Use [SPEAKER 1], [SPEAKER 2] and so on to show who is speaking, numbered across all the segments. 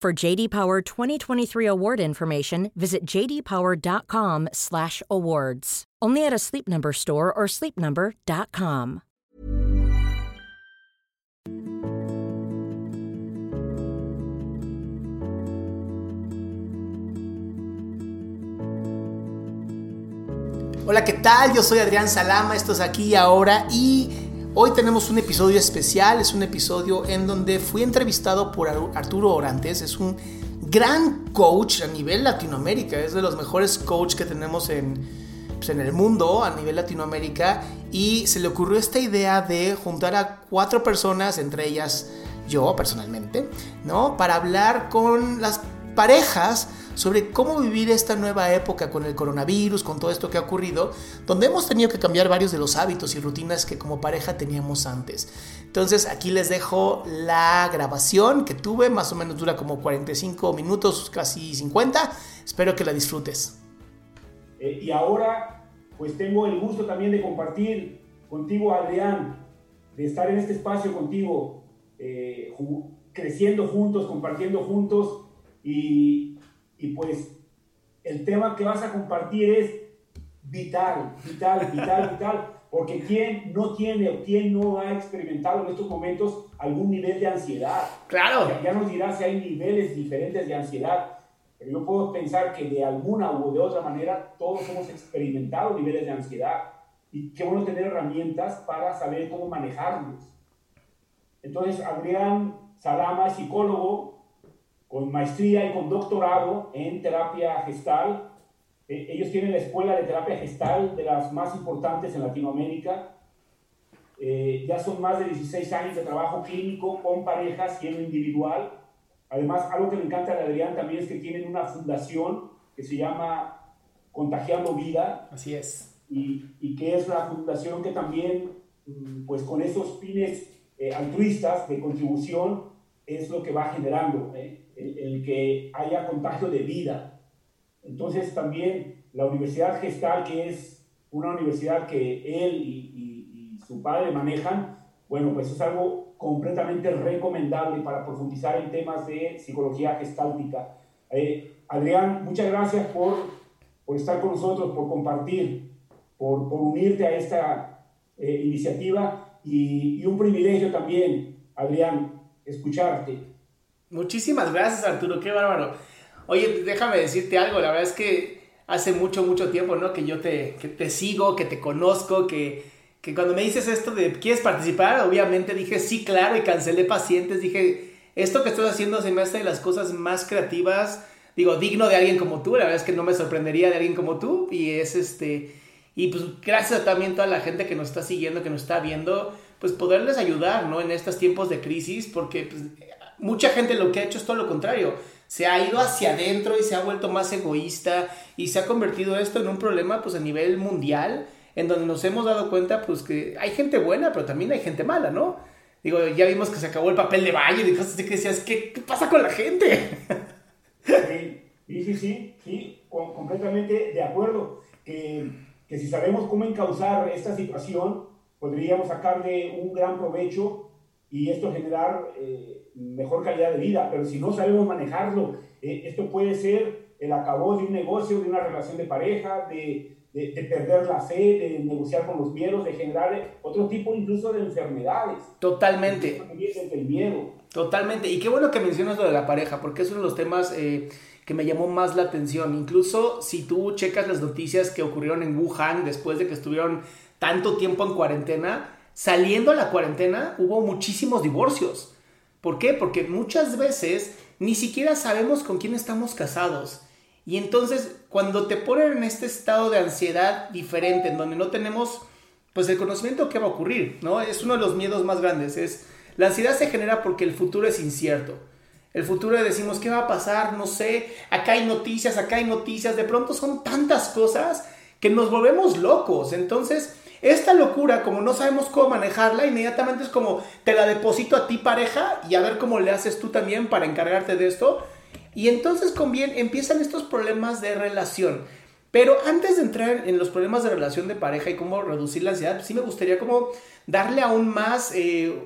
[SPEAKER 1] For JD Power 2023 award information, visit jdpower.com/awards. Only at a Sleep Number store or sleepnumber.com.
[SPEAKER 2] Hola, ¿qué tal? Yo soy Adrián Salama, esto es aquí ahora y hoy tenemos un episodio especial, es un episodio en donde fui entrevistado por Arturo Orantes, es un gran coach a nivel Latinoamérica, es de los mejores coaches que tenemos en, pues, en el mundo a nivel Latinoamérica y se le ocurrió esta idea de juntar a cuatro personas, entre ellas yo personalmente, ¿no? Para hablar con las parejas sobre cómo vivir esta nueva época con el coronavirus, con todo esto que ha ocurrido, donde hemos tenido que cambiar varios de los hábitos y rutinas que como pareja teníamos antes. Entonces aquí les dejo la grabación que tuve, más o menos dura como 45 minutos, casi 50. Espero que la disfrutes.
[SPEAKER 3] Eh, y ahora pues tengo el gusto también de compartir contigo, Adrián, de estar en este espacio contigo, eh, creciendo juntos, compartiendo juntos y, y pues el tema que vas a compartir es vital, vital, vital, vital, porque ¿quién no tiene o quién no ha experimentado en estos momentos algún nivel de ansiedad?
[SPEAKER 2] Claro.
[SPEAKER 3] Ya, ya nos dirás si hay niveles diferentes de ansiedad, pero yo puedo pensar que de alguna u de otra manera todos hemos experimentado niveles de ansiedad y qué bueno tener herramientas para saber cómo manejarlos. Entonces, Adrián Salama, psicólogo, con maestría y con doctorado en terapia gestal. Eh, ellos tienen la escuela de terapia gestal de las más importantes en Latinoamérica. Eh, ya son más de 16 años de trabajo clínico con parejas y en lo individual. Además, algo que me encanta de Adrián también es que tienen una fundación que se llama Contagiando Vida.
[SPEAKER 2] Así es.
[SPEAKER 3] Y, y que es una fundación que también, mm, pues con esos fines eh, altruistas de contribución, es lo que va generando. ¿eh? El, que haya contagio de vida. Entonces también la Universidad Gestal, que es una universidad que él y, su padre manejan, bueno, pues es algo completamente recomendable para profundizar en temas de psicología gestáltica. Eh, Adrián, muchas gracias por, por, estar con nosotros, por compartir, por, por unirte a esta eh, iniciativa y, y un privilegio también, Adrián, escucharte.
[SPEAKER 2] Muchísimas gracias, Arturo, qué bárbaro. Oye, déjame decirte algo, la verdad es que hace mucho, mucho tiempo, ¿no? Que yo te, que te sigo, que te conozco, que, que cuando me dices esto de ¿quieres participar? Obviamente dije sí, claro, y cancelé pacientes, dije, esto que estoy haciendo se me hace de las cosas más creativas, digo, digno de alguien como tú, la verdad es que no me sorprendería de alguien como tú, y es este, y pues gracias a también toda la gente que nos está siguiendo, que nos está viendo, pues poderles ayudar, ¿no? En estos tiempos de crisis, porque pues, mucha gente lo que ha hecho es todo lo contrario. Se ha ido hacia adentro y se ha vuelto más egoísta y se ha convertido esto en un problema pues a nivel mundial en donde nos hemos dado cuenta pues que hay gente buena pero también hay gente mala, ¿no? Digo, ya vimos que se acabó el papel de baño y cosas así que decías, ¿qué, ¿qué, pasa con la gente?
[SPEAKER 3] Sí, sí, sí, sí, completamente de acuerdo. Que, que si sabemos cómo encauzar esta situación, podríamos sacarle un gran provecho y esto generar eh, mejor calidad de vida, pero si no sabemos manejarlo, eh, esto puede ser el acabó de un negocio, de una relación de pareja, de, de, perder la fe, de negociar con los miedos, de generar otro tipo incluso de enfermedades.
[SPEAKER 2] Totalmente.
[SPEAKER 3] El miedo.
[SPEAKER 2] Totalmente. Y qué bueno que mencionas lo de la pareja, porque es uno de los temas eh, que me llamó más la atención. Incluso si tú checas las noticias que ocurrieron en Wuhan después de que estuvieron tanto tiempo en cuarentena, saliendo a la cuarentena hubo muchísimos divorcios. ¿Por qué? Porque muchas veces ni siquiera sabemos con quién estamos casados. Y entonces cuando te ponen en este estado de ansiedad diferente, en donde no tenemos pues el conocimiento qué va a ocurrir, ¿no? Es uno de los miedos más grandes, es la ansiedad se genera porque el futuro es incierto. El futuro decimos, ¿qué va a pasar? No sé, acá hay noticias, acá hay noticias, de pronto son tantas cosas que nos volvemos locos. Entonces, esta locura, como no sabemos cómo manejarla, inmediatamente es como te la deposito a ti pareja y a ver cómo le haces tú también para encargarte de esto. Y entonces conviene, empiezan estos problemas de relación. Pero antes de entrar en los problemas de relación de pareja y cómo reducir la ansiedad, sí me gustaría como darle aún más, eh,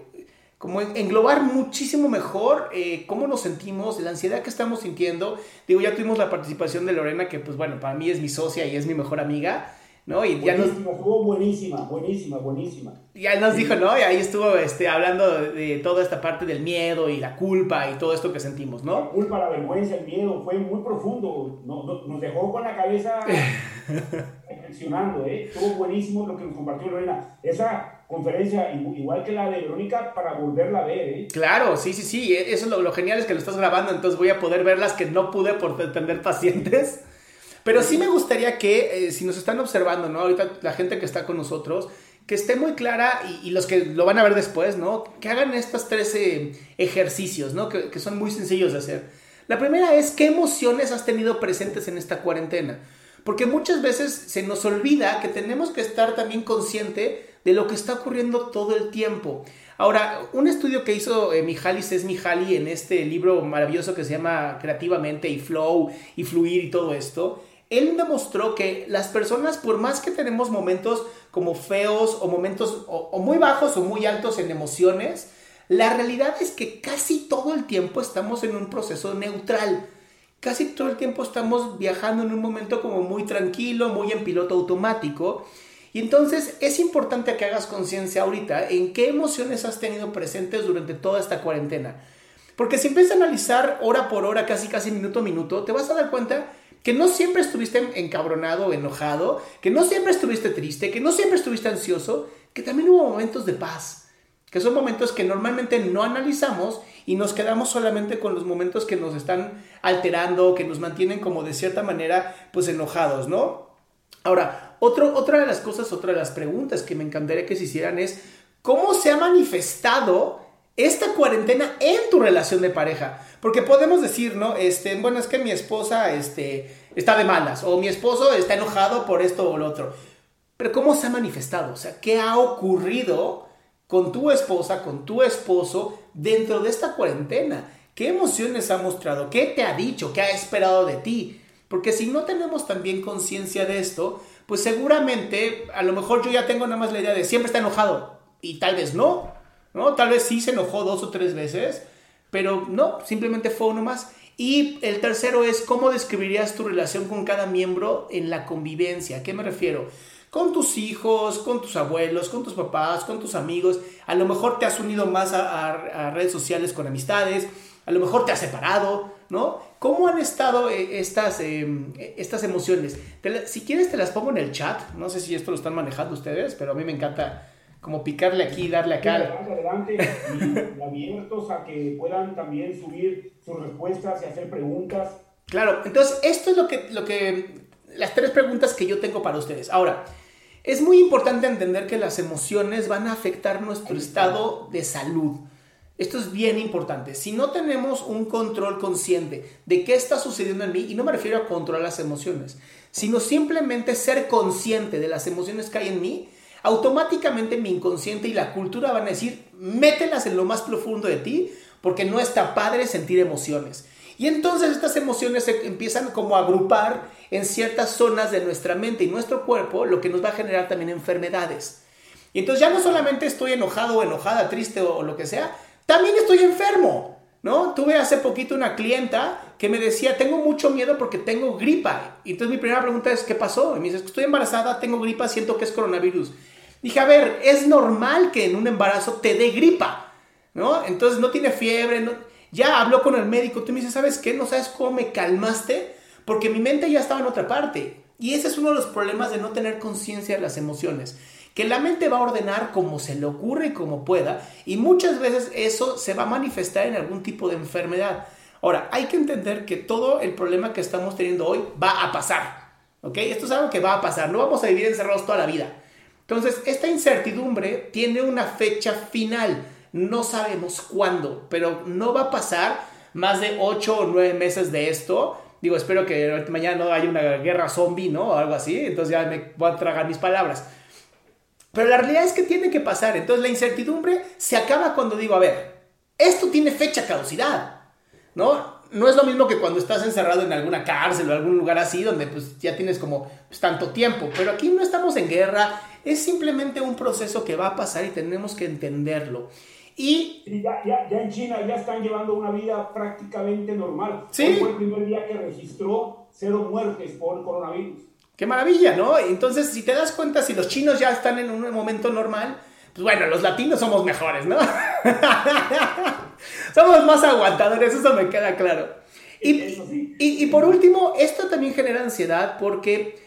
[SPEAKER 2] como englobar muchísimo mejor eh, cómo nos sentimos, la ansiedad que estamos sintiendo. Digo, ya tuvimos la participación de Lorena, que pues bueno, para mí es mi socia y es mi mejor amiga. ¿No?
[SPEAKER 3] Y ya nos, estuvo buenísima, buenísima, buenísima.
[SPEAKER 2] Ya nos dijo, ¿no? Y ahí estuvo este, hablando de, toda esta parte del miedo y la culpa y todo esto que sentimos, ¿no?
[SPEAKER 3] La culpa, la vergüenza, el miedo, fue muy profundo. nos dejó con la cabeza reflexionando, ¿eh? Estuvo buenísimo lo que nos compartió Lorena. Esa conferencia, igual que la de Verónica, para volverla a ver, ¿eh?
[SPEAKER 2] Claro, sí, sí, sí. Eso es lo, lo genial, es que lo estás grabando, entonces voy a poder ver las que no pude por atender pacientes. Pero sí me gustaría que, eh, si nos están observando, ¿no? Ahorita la gente que está con nosotros, que esté muy clara y, los que lo van a ver después, ¿no? Que hagan estos tres ejercicios, ¿no? Que, son muy sencillos de hacer. La primera es, ¿qué emociones has tenido presentes en esta cuarentena? Porque muchas veces se nos olvida que tenemos que estar también consciente de lo que está ocurriendo todo el tiempo. Ahora, un estudio que hizo eh, Mihaly Csikszentmihalyi en este libro maravilloso que se llama Creativamente y Flow y Fluir y todo esto, él demostró que las personas, por más que tenemos momentos como feos o momentos o, muy bajos o muy altos en emociones, la realidad es que casi todo el tiempo estamos en un proceso neutral. Casi todo el tiempo estamos viajando en un momento como muy tranquilo, muy en piloto automático. Y entonces es importante que hagas conciencia ahorita en qué emociones has tenido presentes durante toda esta cuarentena. Porque si empiezas a analizar hora por hora, casi casi minuto a minuto, te vas a dar cuenta que no siempre estuviste encabronado o enojado, que no siempre estuviste triste, que no siempre estuviste ansioso, que también hubo momentos de paz, que son momentos que normalmente no analizamos y nos quedamos solamente con los momentos que nos están alterando, que nos mantienen como de cierta manera pues enojados, ¿no? Ahora, otro, otra de las cosas, otra de las preguntas que me encantaría que se hicieran es, ¿cómo se ha manifestado esta cuarentena en tu relación de pareja. Porque podemos decir, ¿no? Este, bueno, es que mi esposa este, está de malas o mi esposo está enojado por esto o lo otro. Pero ¿cómo se ha manifestado? O sea, ¿qué ha ocurrido con tu esposa, con tu esposo dentro de esta cuarentena? ¿Qué emociones ha mostrado? ¿Qué te ha dicho? ¿Qué ha esperado de ti? Porque si no tenemos también conciencia de esto, pues seguramente a lo mejor yo ya tengo nada más la idea de siempre está enojado y tal vez no. ¿no? Tal vez sí se enojó dos o tres veces, pero no, simplemente fue uno más. Y el tercero es cómo describirías tu relación con cada miembro en la convivencia. ¿A qué me refiero? Con tus hijos, con tus abuelos, con tus papás, con tus amigos. A lo mejor te has unido más a, redes sociales con amistades. A lo mejor te has separado, ¿no? ¿Cómo han estado eh, estas, em, estas emociones? si quieres te las pongo en el chat. No sé si esto lo están manejando ustedes, pero a mí me encanta como picarle aquí, darle acá.
[SPEAKER 3] Adelante, adelante y abiertos a que puedan también subir sus respuestas y hacer preguntas.
[SPEAKER 2] Claro, entonces esto es lo que, lo que, las tres preguntas que yo tengo para ustedes. Ahora, es muy importante entender que las emociones van a afectar nuestro estado de salud. Esto es bien importante. Si no tenemos un control consciente de qué está sucediendo en mí, y no me refiero a controlar las emociones, sino simplemente ser consciente de las emociones que hay en mí, automáticamente mi inconsciente y la cultura van a decir, mételas en lo más profundo de ti, porque no está padre sentir emociones. Y entonces estas emociones se empiezan como a agrupar en ciertas zonas de nuestra mente y nuestro cuerpo, lo que nos va a generar también enfermedades. Y entonces ya no solamente estoy enojado o enojada, triste o, lo que sea, también estoy enfermo, ¿no? Tuve hace poquito una clienta que me decía, tengo mucho miedo porque tengo gripa. Y entonces mi primera pregunta es, ¿qué pasó? Y me dice, estoy embarazada, tengo gripa, siento que es coronavirus. Dije, a ver, es normal que en un embarazo te dé gripa, ¿no? Entonces no tiene fiebre, no... ya habló con el médico, tú me dices, ¿sabes qué? ¿No sabes cómo me calmaste? Porque mi mente ya estaba en otra parte. Y ese es uno de los problemas de no tener conciencia de las emociones. Que la mente va a ordenar como se le ocurre y como pueda. Y muchas veces eso se va a manifestar en algún tipo de enfermedad. Ahora, hay que entender que todo el problema que estamos teniendo hoy va a pasar. ¿Ok? Esto es algo que va a pasar. No vamos a vivir encerrados toda la vida. Entonces, esta incertidumbre tiene una fecha final. No sabemos cuándo, pero no va a pasar más de 8 o 9 meses de esto. Digo, espero que mañana no haya una guerra zombie, ¿no? O algo así. Entonces ya me voy a tragar mis palabras. Pero la realidad es que tiene que pasar. Entonces la incertidumbre se acaba cuando digo, a ver, esto tiene fecha caducidad, ¿no? No es lo mismo que cuando estás encerrado en alguna cárcel o algún lugar así donde pues ya tienes como pues, tanto tiempo. Pero aquí no estamos en guerra, es simplemente un proceso que va a pasar y tenemos que entenderlo. Y
[SPEAKER 3] ya, ya, ya, en China ya están llevando una vida prácticamente normal. ¿Sí? fue el primer día que registró cero muertes por coronavirus.
[SPEAKER 2] Qué maravilla, ¿no? Entonces, si te das cuenta, si los chinos ya están en un momento normal, pues bueno, los latinos somos mejores, ¿no? somos más aguantadores, eso me queda claro. Y, y, y por último, esto también genera ansiedad porque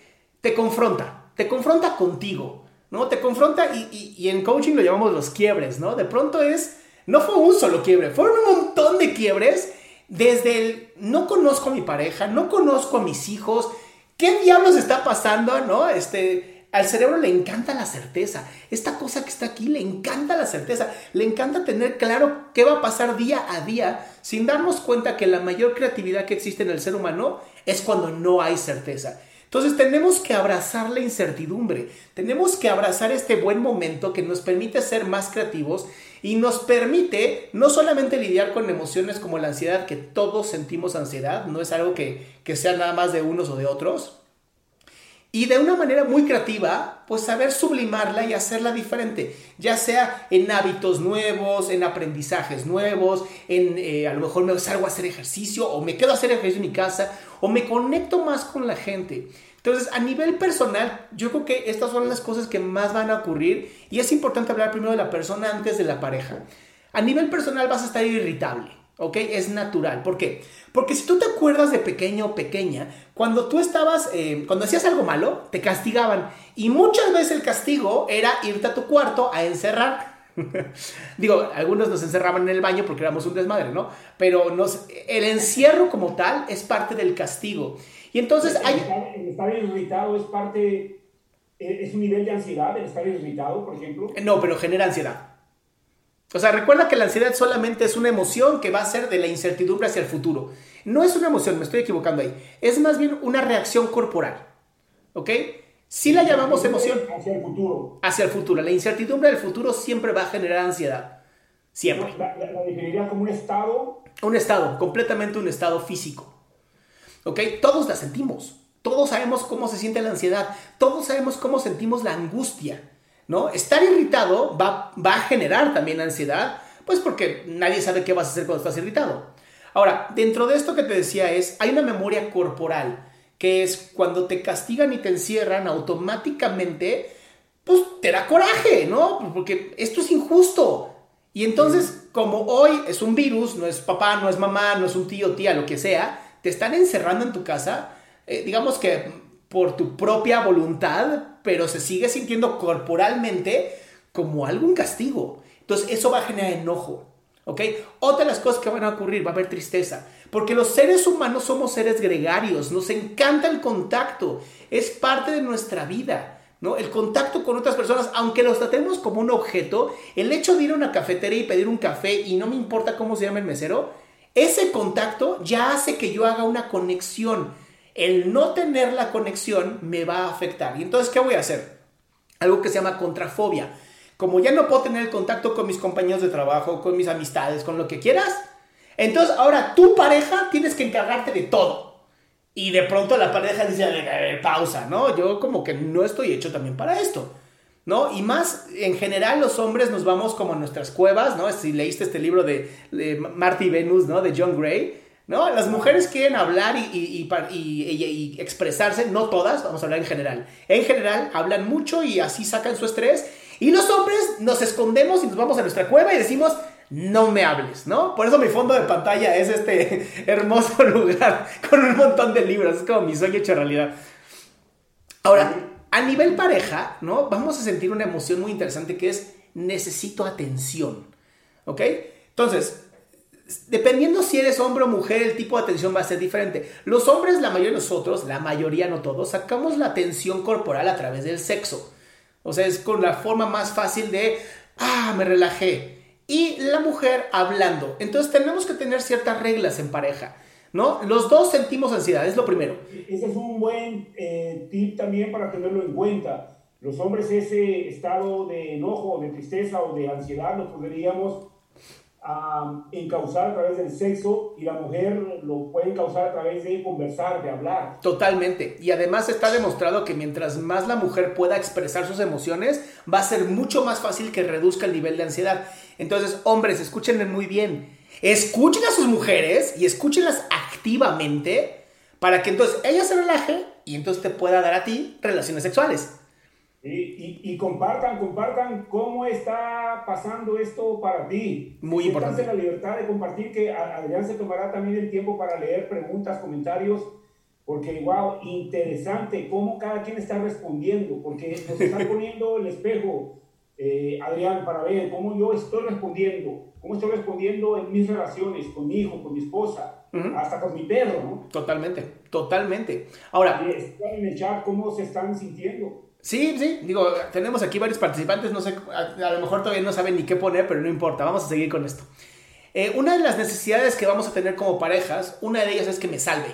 [SPEAKER 2] te confronta, te confronta contigo. ¿no? Te confronta y, y, en coaching lo llamamos los quiebres, ¿no? De pronto es, no fue un solo quiebre, fueron un montón de quiebres desde el, no conozco a mi pareja, no conozco a mis hijos, ¿qué diablos está pasando, no? Este, al cerebro le encanta la certeza, esta cosa que está aquí le encanta la certeza, le encanta tener claro qué va a pasar día a día sin darnos cuenta que la mayor creatividad que existe en el ser humano es cuando no hay certeza. Entonces tenemos que abrazar la incertidumbre, tenemos que abrazar este buen momento que nos permite ser más creativos y nos permite no solamente lidiar con emociones como la ansiedad, que todos sentimos ansiedad, no es algo que, que sea nada más de unos o de otros, y de una manera muy creativa, pues saber sublimarla y hacerla diferente, ya sea en hábitos nuevos, en aprendizajes nuevos, en eh, a lo mejor me salgo a hacer ejercicio o me quedo a hacer ejercicio en mi casa o me conecto más con la gente. Entonces, a nivel personal, yo creo que estas son las cosas que más van a ocurrir y es importante hablar primero de la persona antes de la pareja. A nivel personal vas a estar irritable, ¿ok? Es natural. ¿Por qué? Porque si tú te acuerdas de pequeño o pequeña, cuando tú estabas, eh, cuando hacías algo malo, te castigaban. Y muchas veces el castigo era irte a tu cuarto a encerrar. Digo, algunos nos encerraban en el baño porque éramos un desmadre, ¿no? Pero nos, el encierro como tal es parte del castigo. Y entonces
[SPEAKER 3] el, hay... El estar irritado es parte, eh, es un nivel de ansiedad, el estar irritado, por ejemplo.
[SPEAKER 2] No, pero genera ansiedad. O sea, recuerda que la ansiedad solamente es una emoción que va a ser de la incertidumbre hacia el futuro. No es una emoción, me estoy equivocando ahí. Es más bien una reacción corporal. ¿Ok? Si la llamamos emoción.
[SPEAKER 3] Hacia el futuro.
[SPEAKER 2] Hacia el futuro. La incertidumbre del futuro siempre va a generar ansiedad. Siempre.
[SPEAKER 3] La, definiría como un estado.
[SPEAKER 2] Un estado, completamente un estado físico. ¿Ok? Todos la sentimos. Todos sabemos cómo se siente la ansiedad. Todos sabemos cómo sentimos la angustia. ¿No? Estar irritado va, va a generar también ansiedad, pues porque nadie sabe qué vas a hacer cuando estás irritado. Ahora, dentro de esto que te decía es, hay una memoria corporal que es cuando te castigan y te encierran automáticamente, pues te da coraje, ¿no? Porque esto es injusto. Y entonces, como hoy es un virus, no es papá, no es mamá, no es un tío, tía, lo que sea, te están encerrando en tu casa, eh, digamos que por tu propia voluntad, pero se sigue sintiendo corporalmente como algún castigo. Entonces, eso va a generar enojo. ¿Ok? Otra de las cosas que van a ocurrir, va a haber tristeza. Porque los seres humanos somos seres gregarios, nos encanta el contacto, es parte de nuestra vida. ¿no? El contacto con otras personas, aunque los tratemos como un objeto, el hecho de ir a una cafetería y pedir un café y no me importa cómo se llama el mesero, ese contacto ya hace que yo haga una conexión. El no tener la conexión me va a afectar. ¿Y entonces qué voy a hacer? Algo que se llama contrafobia como ya no puedo tener el contacto con mis compañeros de trabajo, con mis amistades, con lo que quieras, entonces ahora tu pareja tienes que encargarte de todo. Y de pronto la pareja dice, pausa, ¿no? Yo como que no estoy hecho también para esto. ¿no? Y más, en general, los hombres nos vamos como a nuestras cuevas, ¿no? Si leíste este libro de, de Marty Venus, ¿no? De John Gray, ¿no? Las mujeres quieren hablar y, y, expresarse, no todas, vamos a hablar en general. En general, hablan mucho y así sacan su estrés. Y los hombres nos escondemos y nos vamos a nuestra cueva y decimos, no me hables, ¿no? Por eso mi fondo de pantalla es este hermoso lugar con un montón de libros, es como mi sueño hecho realidad. Ahora, a nivel pareja, ¿no? Vamos a sentir una emoción muy interesante que es necesito atención. ¿Ok? Entonces, dependiendo si eres hombre o mujer, el tipo de atención va a ser diferente. Los hombres, la mayoría de nosotros, la mayoría no todos, sacamos la atención corporal a través del sexo. O sea, es con la forma más fácil de, ah, me relajé. Y la mujer hablando. Entonces tenemos que tener ciertas reglas en pareja. ¿no? Los dos sentimos ansiedad, es lo primero.
[SPEAKER 3] Ese es un buen eh, tip también para tenerlo en cuenta. Los hombres ese estado de enojo, de tristeza o de ansiedad lo podríamos encauzar a través del sexo y la mujer lo puede causar a través de conversar, de hablar.
[SPEAKER 2] Totalmente. Y además está demostrado que mientras más la mujer pueda expresar sus emociones, va a ser mucho más fácil que reduzca el nivel de ansiedad. Entonces, hombres, escúchenme muy bien Escuchen a sus mujeres y escúchenlas activamente para que entonces ella se relaje y entonces te pueda dar a ti relaciones sexuales.
[SPEAKER 3] Y, y, compartan, compartan cómo está pasando esto para ti.
[SPEAKER 2] Muy importante.
[SPEAKER 3] la libertad de compartir, que Adrián se tomará también el tiempo para leer preguntas, comentarios, porque, wow, interesante cómo cada quien está respondiendo, porque nos están poniendo el espejo, eh, Adrián, para ver cómo yo estoy respondiendo cómo estoy respondiendo en mis relaciones con mi hijo, con mi esposa, hasta con mi perro, ¿no?
[SPEAKER 2] Totalmente, totalmente. Ahora...
[SPEAKER 3] están en el chat cómo se están sintiendo.
[SPEAKER 2] Sí, sí, digo, tenemos aquí varios participantes, no sé, a, lo mejor todavía no saben ni qué poner, pero no importa, vamos a seguir con esto. Eh, una de las necesidades que vamos a tener como parejas, una de ellas es que me salve.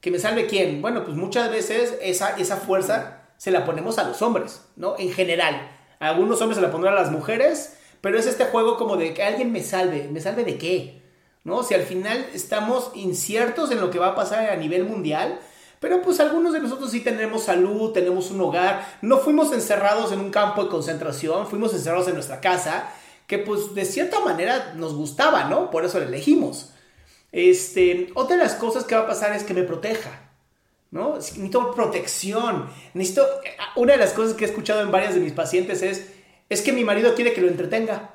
[SPEAKER 2] ¿Que me salve quién? Bueno, pues muchas veces esa, esa fuerza se la ponemos a los hombres, ¿no? En general. algunos hombres se la pondrán a las mujeres, pero es este juego como de que alguien me salve. ¿Me salve de qué? ¿No? Si al final estamos inciertos en lo que va a pasar a nivel mundial, pero pues algunos de nosotros sí tenemos salud, tenemos un hogar, no fuimos encerrados en un campo de concentración, fuimos encerrados en nuestra casa, que pues de cierta manera nos gustaba, ¿no? Por eso lo elegimos. Este, otra de las cosas que va a pasar es que me proteja. ¿No? Necesito protección. Necesito. Una de las cosas que he escuchado en varias de mis pacientes es es que mi marido quiere que lo entretenga.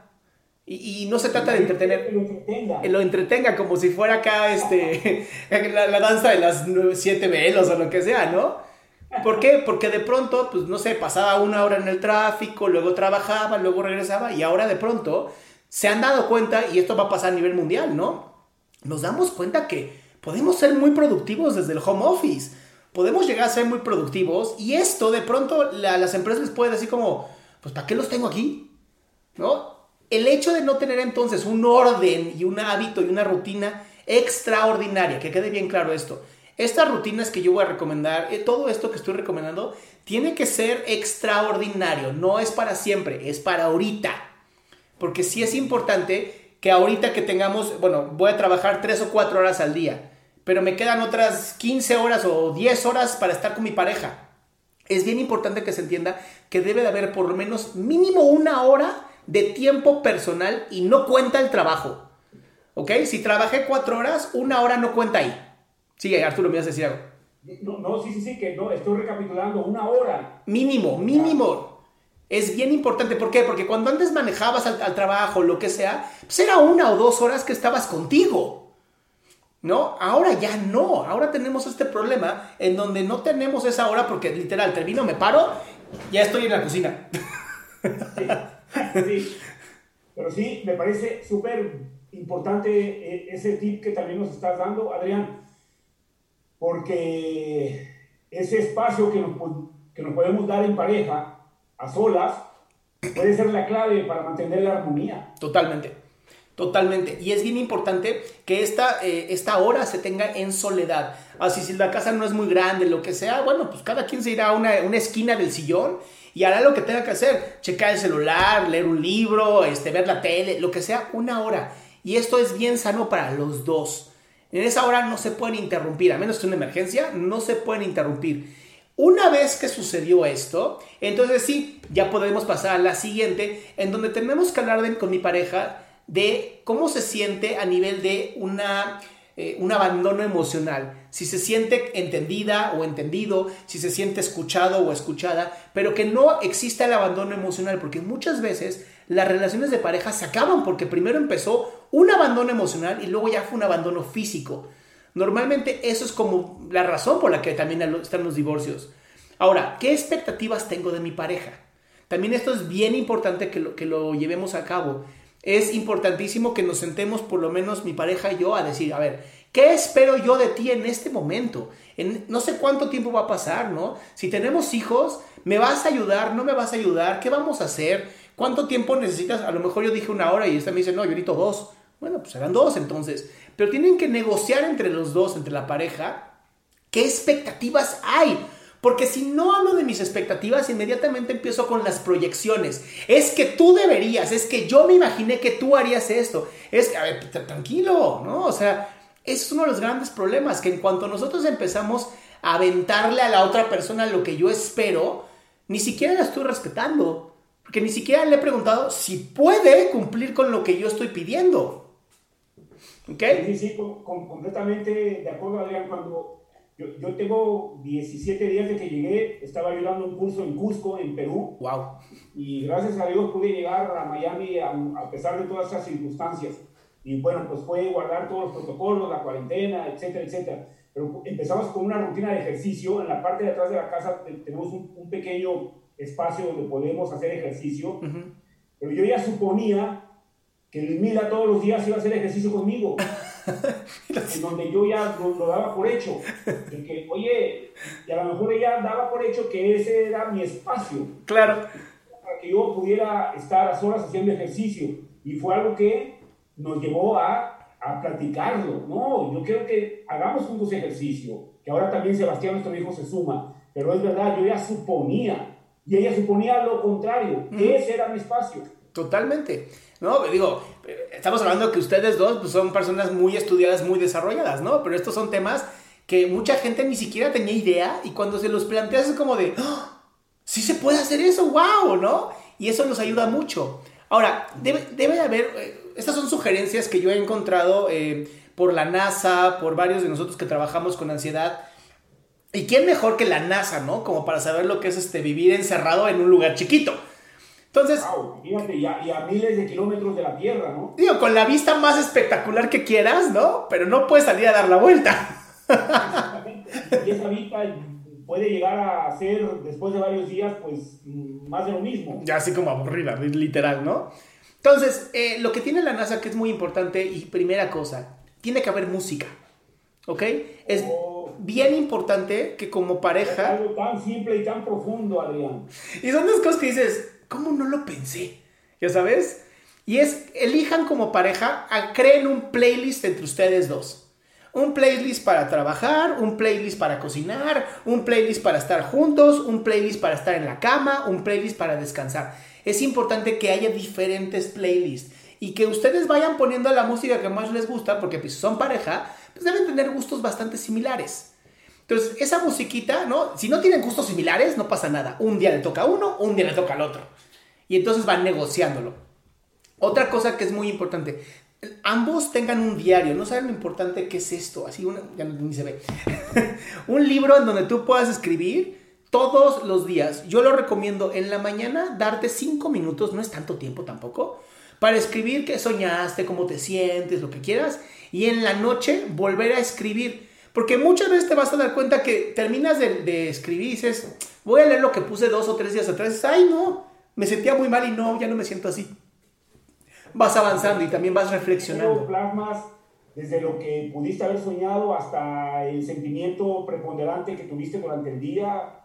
[SPEAKER 2] Y, no se trata de entretener.
[SPEAKER 3] Lo entretenga.
[SPEAKER 2] Lo entretenga como si fuera acá este, la, danza de las siete velos o lo que sea, ¿no? ¿Por qué? Porque de pronto, pues no sé, pasaba una hora en el tráfico, luego trabajaba, luego regresaba y ahora de pronto se han dado cuenta, y esto va a pasar a nivel mundial, ¿no? Nos damos cuenta que podemos ser muy productivos desde el home office. Podemos llegar a ser muy productivos y esto de pronto a las empresas les puede decir como, pues ¿para qué los tengo aquí? ¿No? El hecho de no tener entonces un orden y un hábito y una rutina extraordinaria, que quede bien claro esto. Estas rutinas que yo voy a recomendar, eh, todo esto que estoy recomendando, tiene que ser extraordinario, no es para siempre, es para ahorita. Porque sí es importante que ahorita que tengamos, bueno, voy a trabajar 3 o 4 horas al día, pero me quedan otras 15 horas o 10 horas para estar con mi pareja es bien importante que se entienda que debe de haber por lo menos mínimo una hora de tiempo personal y no cuenta el trabajo. ¿Ok? Si trabajé cuatro horas, una hora no cuenta ahí. Sigue, Arturo, me vas a decir algo.
[SPEAKER 3] No, no, sí, sí, sí, que no, estoy recapitulando, una hora.
[SPEAKER 2] Mínimo, mínimo. Es bien importante. ¿Por qué? Porque cuando antes manejabas al, al trabajo, lo que sea, pues era una o dos horas que estabas contigo. ¿no? Ahora ya no, ahora tenemos este problema en donde no tenemos esa hora porque literal termino, me paro, ya estoy en la cocina.
[SPEAKER 3] Sí, Pero sí, me parece súper importante eh, ese tip que también nos estás dando, Adrián, porque ese espacio que nos, que nos podemos dar en pareja, a solas, puede ser la clave para mantener la armonía.
[SPEAKER 2] Totalmente. Totalmente. Y es bien importante que esta, eh, esta hora se tenga en soledad. Así si la casa no es muy grande, lo que sea, bueno, pues cada quien se irá a una, esquina del sillón y hará lo que tenga que hacer. Checar el celular, leer un libro, este, ver la tele, lo que sea, una hora. Y esto es bien sano para los dos. En esa hora no se pueden interrumpir, a menos que una emergencia, no se pueden interrumpir. Una vez que sucedió esto, entonces sí, ya podemos pasar a la siguiente, en donde tenemos que hablar con mi pareja de cómo se siente a nivel de una, eh, un abandono emocional. Si se siente entendida o entendido, si se siente escuchado o escuchada, pero que no exista el abandono emocional, porque muchas veces las relaciones de pareja se acaban porque primero empezó un abandono emocional y luego ya fue un abandono físico. Normalmente eso es como la razón por la que también están los divorcios. Ahora, ¿qué expectativas tengo de mi pareja? También esto es bien importante que lo, que lo llevemos a cabo. Es importantísimo que nos sentemos, por lo menos mi pareja y yo, a decir, a ver, ¿qué espero yo de ti en este momento? En, no sé cuánto tiempo va a pasar, ¿no? Si tenemos hijos, ¿me vas a ayudar? ¿No me vas a ayudar? ¿Qué vamos a hacer? ¿Cuánto tiempo necesitas? A lo mejor yo dije una hora y esta me dice, no, yo necesito dos. Bueno, pues serán dos entonces. Pero tienen que negociar entre los dos, entre la pareja, qué expectativas hay. Porque si no hablo de mis expectativas, inmediatamente empiezo con las proyecciones. Es que tú deberías, es que yo me imaginé que tú harías esto. Es, a ver, tranquilo, ¿no? O sea, es uno de los grandes problemas, que en cuanto nosotros empezamos a aventarle a la otra persona lo que yo espero, ni siquiera la estoy respetando. Porque ni siquiera le he preguntado si puede cumplir con lo que yo estoy pidiendo.
[SPEAKER 3] Sí, sí, completamente de acuerdo, Adrián. Cuando yo, yo, tengo 17 días de que llegué, estaba ayudando un curso en Cusco, en Perú.
[SPEAKER 2] Wow.
[SPEAKER 3] Y gracias a Dios pude llegar a Miami a, a pesar de todas esas circunstancias. Y bueno, pues fue guardar todos los protocolos, la cuarentena, etcétera, etcétera. Pero empezamos con una rutina de ejercicio. En la parte de atrás de la casa tenemos un, un pequeño espacio donde podemos hacer ejercicio. Pero yo ya suponía que Mila todos los días iba a hacer ejercicio conmigo. en donde yo ya lo, daba por hecho. De que, oye, y a lo mejor ella daba por hecho que ese era mi espacio.
[SPEAKER 2] Claro.
[SPEAKER 3] Para que yo pudiera estar a solas haciendo ejercicio. Y fue algo que nos llevó a, a platicarlo. No, yo quiero que hagamos juntos ejercicio. Que ahora también Sebastián, nuestro hijo, se suma. Pero es verdad, yo ya suponía. Y ella suponía lo contrario, que ese era mi espacio.
[SPEAKER 2] Totalmente. No, digo, estamos hablando que ustedes dos pues, son personas muy estudiadas, muy desarrolladas, ¿no? Pero estos son temas que mucha gente ni siquiera tenía idea y cuando se los planteas es como de, ¡Ah! sí se puede hacer eso, wow, ¿no? Y eso nos ayuda mucho. Ahora, debe, debe de haber, eh, estas son sugerencias que yo he encontrado eh, por la NASA, por varios de nosotros que trabajamos con ansiedad. ¿Y quién mejor que la NASA, ¿no? Como para saber lo que es este, vivir encerrado en un lugar chiquito. Entonces.
[SPEAKER 3] y, a, miles de kilómetros de la Tierra, ¿no?
[SPEAKER 2] Digo, con la vista más espectacular que quieras, ¿no? Pero no puedes salir a dar la vuelta.
[SPEAKER 3] Exactamente. Y esa vista puede llegar a ser, después de varios días, pues más de lo mismo.
[SPEAKER 2] Ya así como aburrida, literal, ¿no? Entonces, eh, lo que tiene la NASA que es muy importante y primera cosa, tiene que haber música. ¿Ok? Es oh. bien importante que como pareja...
[SPEAKER 3] Es algo tan simple y tan profundo, Adrián.
[SPEAKER 2] Y son dos cosas que dices, ¿cómo no lo pensé? ¿Ya sabes? Y es, elijan como pareja, creen un playlist entre ustedes dos. Un playlist para trabajar, un playlist para cocinar, un playlist para estar juntos, un playlist para estar en la cama, un playlist para descansar. Es importante que haya diferentes playlists y que ustedes vayan poniendo la música que más les gusta, porque pues, son pareja, pues deben tener gustos bastante similares. Entonces, esa musiquita, ¿no? Si no tienen gustos similares, no pasa nada. Un día le toca a uno, un día le toca al otro. Y entonces van negociándolo. Otra cosa que es muy importante, ambos tengan un diario, no saben lo importante que es esto, así una, ya ni se ve. un libro en donde tú puedas escribir todos los días. Yo lo recomiendo en la mañana darte cinco minutos, no es tanto tiempo tampoco, para escribir qué soñaste, cómo te sientes, lo que quieras, y en la noche volver a escribir porque muchas veces te vas a dar cuenta que terminas de, escribir y dices, voy a leer lo que puse dos o tres días atrás. Ay, no, me sentía muy mal y no, ya no me siento así. Vas avanzando y también vas reflexionando.
[SPEAKER 3] desde lo que pudiste haber soñado hasta el sentimiento preponderante que tuviste durante el día.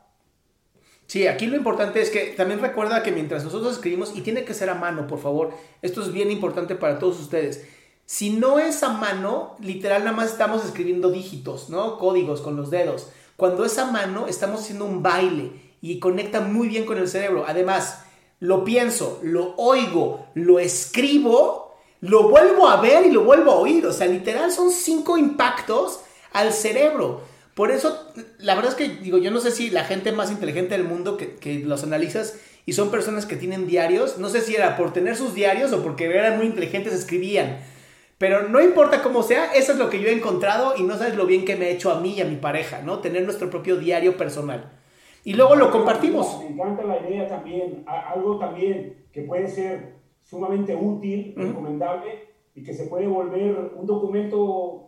[SPEAKER 2] Sí, aquí lo importante es que también recuerda que mientras nosotros escribimos, y tiene que ser a mano, por favor, esto es bien importante para todos ustedes si no es a mano, literal nada más estamos escribiendo dígitos, ¿no? Códigos con los dedos. Cuando es a mano, estamos haciendo un baile y conecta muy bien con el cerebro. Además, lo pienso, lo oigo, lo escribo, lo vuelvo a ver y lo vuelvo a oír. O sea, literal son cinco impactos al cerebro. Por eso, la verdad es que, digo, yo no sé si la gente más inteligente del mundo que, que los analizas y son personas que tienen diarios, no sé si era por tener sus diarios o porque eran muy inteligentes, escribían. Pero no importa cómo sea, eso es lo que yo he encontrado y no sabes lo bien que me ha hecho a mí y a mi pareja, ¿no? Tener nuestro propio diario personal. Y luego lo compartimos.
[SPEAKER 3] Me encanta la idea también, algo también que puede ser sumamente útil, recomendable y que se puede volver un documento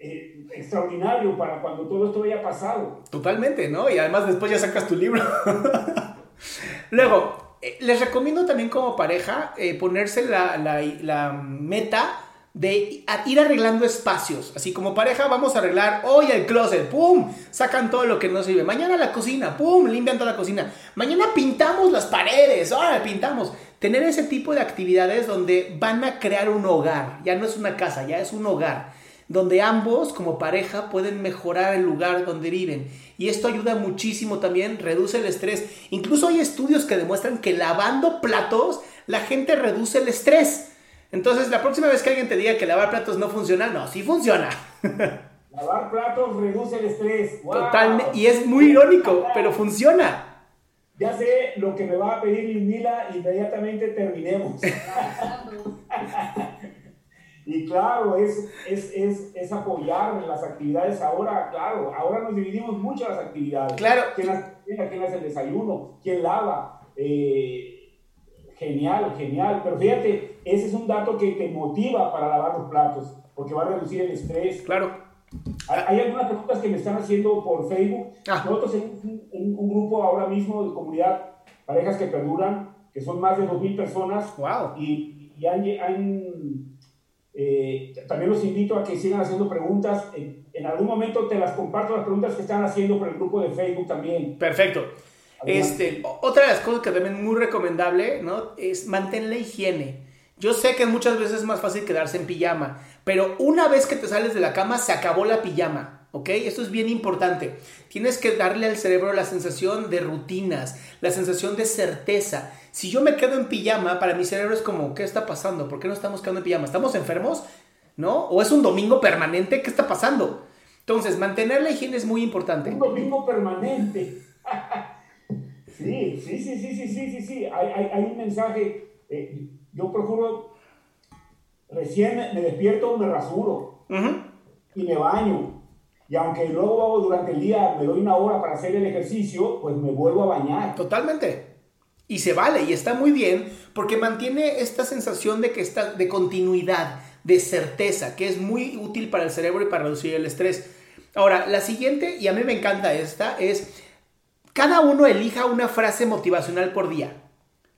[SPEAKER 3] eh, extraordinario para cuando todo esto haya pasado.
[SPEAKER 2] Totalmente, ¿no? Y además después ya sacas tu libro. Luego, eh, les recomiendo también como pareja eh, ponerse la, la, meta de ir arreglando espacios. Así como pareja vamos a arreglar hoy el closet, ¡pum! Sacan todo lo que no sirve. Mañana la cocina, ¡pum! Limpian toda la cocina. Mañana pintamos las paredes, ahora pintamos. Tener ese tipo de actividades donde van a crear un hogar. Ya no es una casa, ya es un hogar donde ambos como pareja pueden mejorar el lugar donde viven. Y esto ayuda muchísimo también, reduce el estrés. Incluso hay estudios que demuestran que lavando platos la gente reduce el estrés. Entonces, la próxima vez que alguien te diga que lavar platos no funciona, no, sí funciona.
[SPEAKER 3] Lavar platos reduce el estrés.
[SPEAKER 2] Totalmente. Y es muy irónico, pero funciona.
[SPEAKER 3] Ya sé lo que me va a pedir Lindila, inmediatamente terminemos. Y claro, es, es, es, es, apoyar las actividades ahora, claro, ahora nos dividimos mucho las actividades.
[SPEAKER 2] Claro.
[SPEAKER 3] ¿Quién hace, el desayuno? ¿Quién lava? Eh, genial, genial. Pero fíjate, ese es un dato que te motiva para lavar los platos, porque va a reducir el estrés.
[SPEAKER 2] Claro.
[SPEAKER 3] Hay, algunas preguntas que me están haciendo por Facebook.
[SPEAKER 2] Ah.
[SPEAKER 3] Nosotros en un, un, grupo ahora mismo de comunidad, parejas que perduran, que son más de 2.000 personas.
[SPEAKER 2] Wow.
[SPEAKER 3] Y, y han, han eh, también los invito a que sigan haciendo preguntas. En, algún momento te las comparto las preguntas que están haciendo por el grupo de Facebook también.
[SPEAKER 2] Perfecto. Este, otra de las cosas que también es muy recomendable, ¿no? Es mantén la higiene. Yo sé que muchas veces es más fácil quedarse en pijama, pero una vez que te sales de la cama se acabó la pijama. ¿Ok? Esto es bien importante. Tienes que darle al cerebro la sensación de rutinas, la sensación de certeza. Si yo me quedo en pijama, para mi cerebro es como, ¿qué está pasando? ¿Por qué no estamos quedando en pijama? ¿Estamos enfermos? ¿No? ¿O es un domingo permanente? ¿Qué está pasando? Entonces, mantener la higiene es muy importante.
[SPEAKER 3] Un domingo permanente. sí, sí, sí, sí, sí, sí, sí, sí. Hay, hay, un mensaje. Eh, yo procuro, recién me despierto, me rasuro y me baño y aunque luego durante el día me doy una hora para hacer el ejercicio, pues me vuelvo a bañar.
[SPEAKER 2] Totalmente. Y se vale y está muy bien porque mantiene esta sensación de que está de continuidad, de certeza, que es muy útil para el cerebro y para reducir el estrés. Ahora, la siguiente, y a mí me encanta esta, es cada uno elija una frase motivacional por día.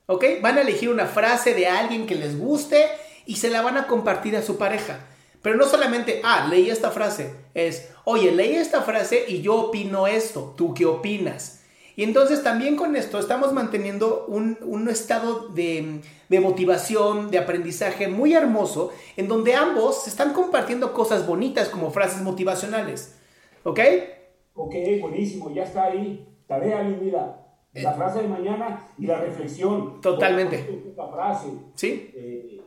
[SPEAKER 2] ¿Ok? Van a elegir una frase de alguien que les guste y se la van a compartir a su pareja. Pero no solamente, ah, leí esta frase, es, oye, leí esta frase y yo opino esto, ¿tú qué opinas? Y entonces también con esto estamos manteniendo un, estado de, motivación, de aprendizaje muy hermoso, en donde ambos se están compartiendo cosas bonitas como frases motivacionales. ¿Ok?
[SPEAKER 3] Ok, buenísimo, ya está ahí. Tarea, mi vida. La eh. frase de mañana y la reflexión.
[SPEAKER 2] Totalmente.
[SPEAKER 3] La frase.
[SPEAKER 2] Sí.
[SPEAKER 3] Eh,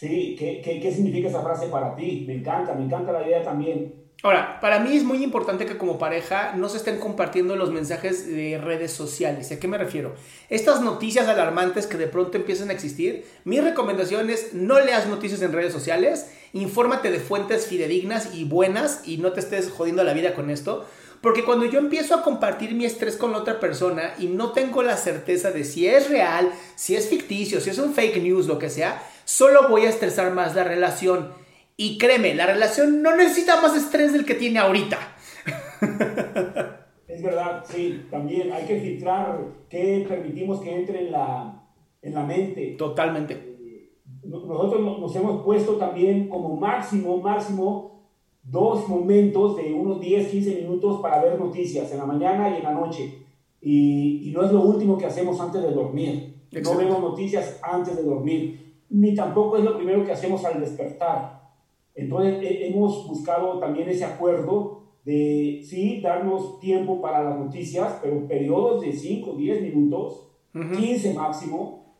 [SPEAKER 3] Sí, ¿qué, ¿qué, qué, significa esa frase para ti? Me encanta, me encanta la idea también.
[SPEAKER 2] Ahora, para mí es muy importante que como pareja no se estén compartiendo los mensajes de redes sociales. ¿A qué me refiero? Estas noticias alarmantes que de pronto empiezan a existir, mi recomendación es no leas noticias en redes sociales, infórmate de fuentes fidedignas y buenas y no te estés jodiendo la vida con esto. Porque cuando yo empiezo a compartir mi estrés con otra persona y no tengo la certeza de si es real, si es ficticio, si es un fake news, lo que sea, solo voy a estresar más la relación. Y créeme, la relación no necesita más estrés del que tiene ahorita.
[SPEAKER 3] Es verdad, sí, también hay que filtrar qué permitimos que entre en la, en la mente.
[SPEAKER 2] Totalmente.
[SPEAKER 3] Eh, nosotros nos hemos puesto también como máximo, máximo, dos momentos de unos 10, 15 minutos para ver noticias, en la mañana y en la noche. Y, y no es lo último que hacemos antes de dormir. No vemos noticias antes de dormir ni tampoco es lo primero que hacemos al despertar. Entonces hemos buscado también ese acuerdo de, sí, darnos tiempo para las noticias, pero periodos de 5, 10 minutos, 15 máximo,